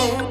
Oh.